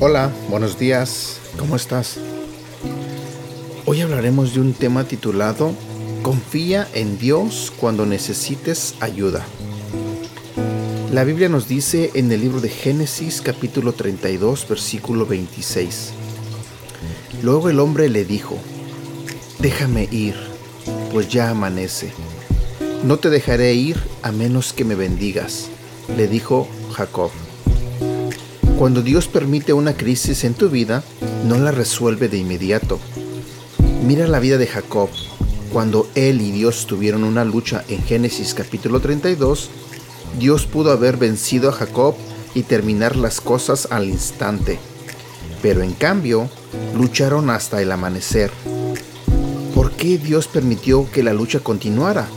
Hola, buenos días, ¿cómo estás? Hoy hablaremos de un tema titulado Confía en Dios cuando necesites ayuda. La Biblia nos dice en el libro de Génesis capítulo 32 versículo 26. Luego el hombre le dijo, déjame ir, pues ya amanece. No te dejaré ir a menos que me bendigas, le dijo Jacob. Cuando Dios permite una crisis en tu vida, no la resuelve de inmediato. Mira la vida de Jacob. Cuando él y Dios tuvieron una lucha en Génesis capítulo 32, Dios pudo haber vencido a Jacob y terminar las cosas al instante. Pero en cambio, lucharon hasta el amanecer. ¿Por qué Dios permitió que la lucha continuara?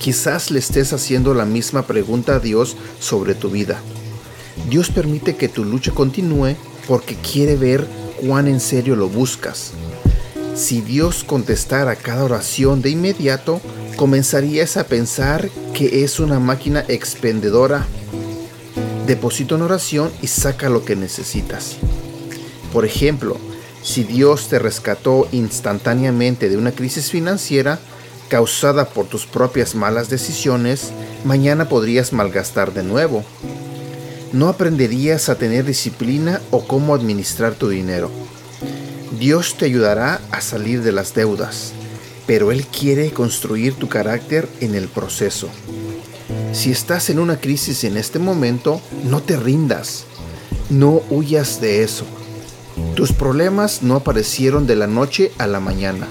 Quizás le estés haciendo la misma pregunta a Dios sobre tu vida. Dios permite que tu lucha continúe porque quiere ver cuán en serio lo buscas. Si Dios contestara cada oración de inmediato, comenzarías a pensar que es una máquina expendedora. Deposita una oración y saca lo que necesitas. Por ejemplo, si Dios te rescató instantáneamente de una crisis financiera causada por tus propias malas decisiones, mañana podrías malgastar de nuevo no aprenderías a tener disciplina o cómo administrar tu dinero. Dios te ayudará a salir de las deudas, pero Él quiere construir tu carácter en el proceso. Si estás en una crisis en este momento, no te rindas, no huyas de eso. Tus problemas no aparecieron de la noche a la mañana.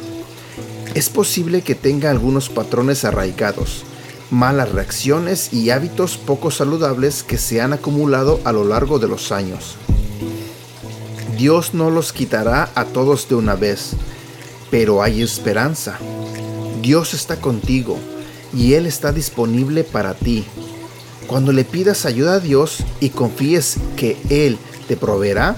Es posible que tenga algunos patrones arraigados, malas reacciones y hábitos poco saludables que se han acumulado a lo largo de los años. Dios no los quitará a todos de una vez, pero hay esperanza. Dios está contigo y Él está disponible para ti. Cuando le pidas ayuda a Dios y confíes que Él te proveerá,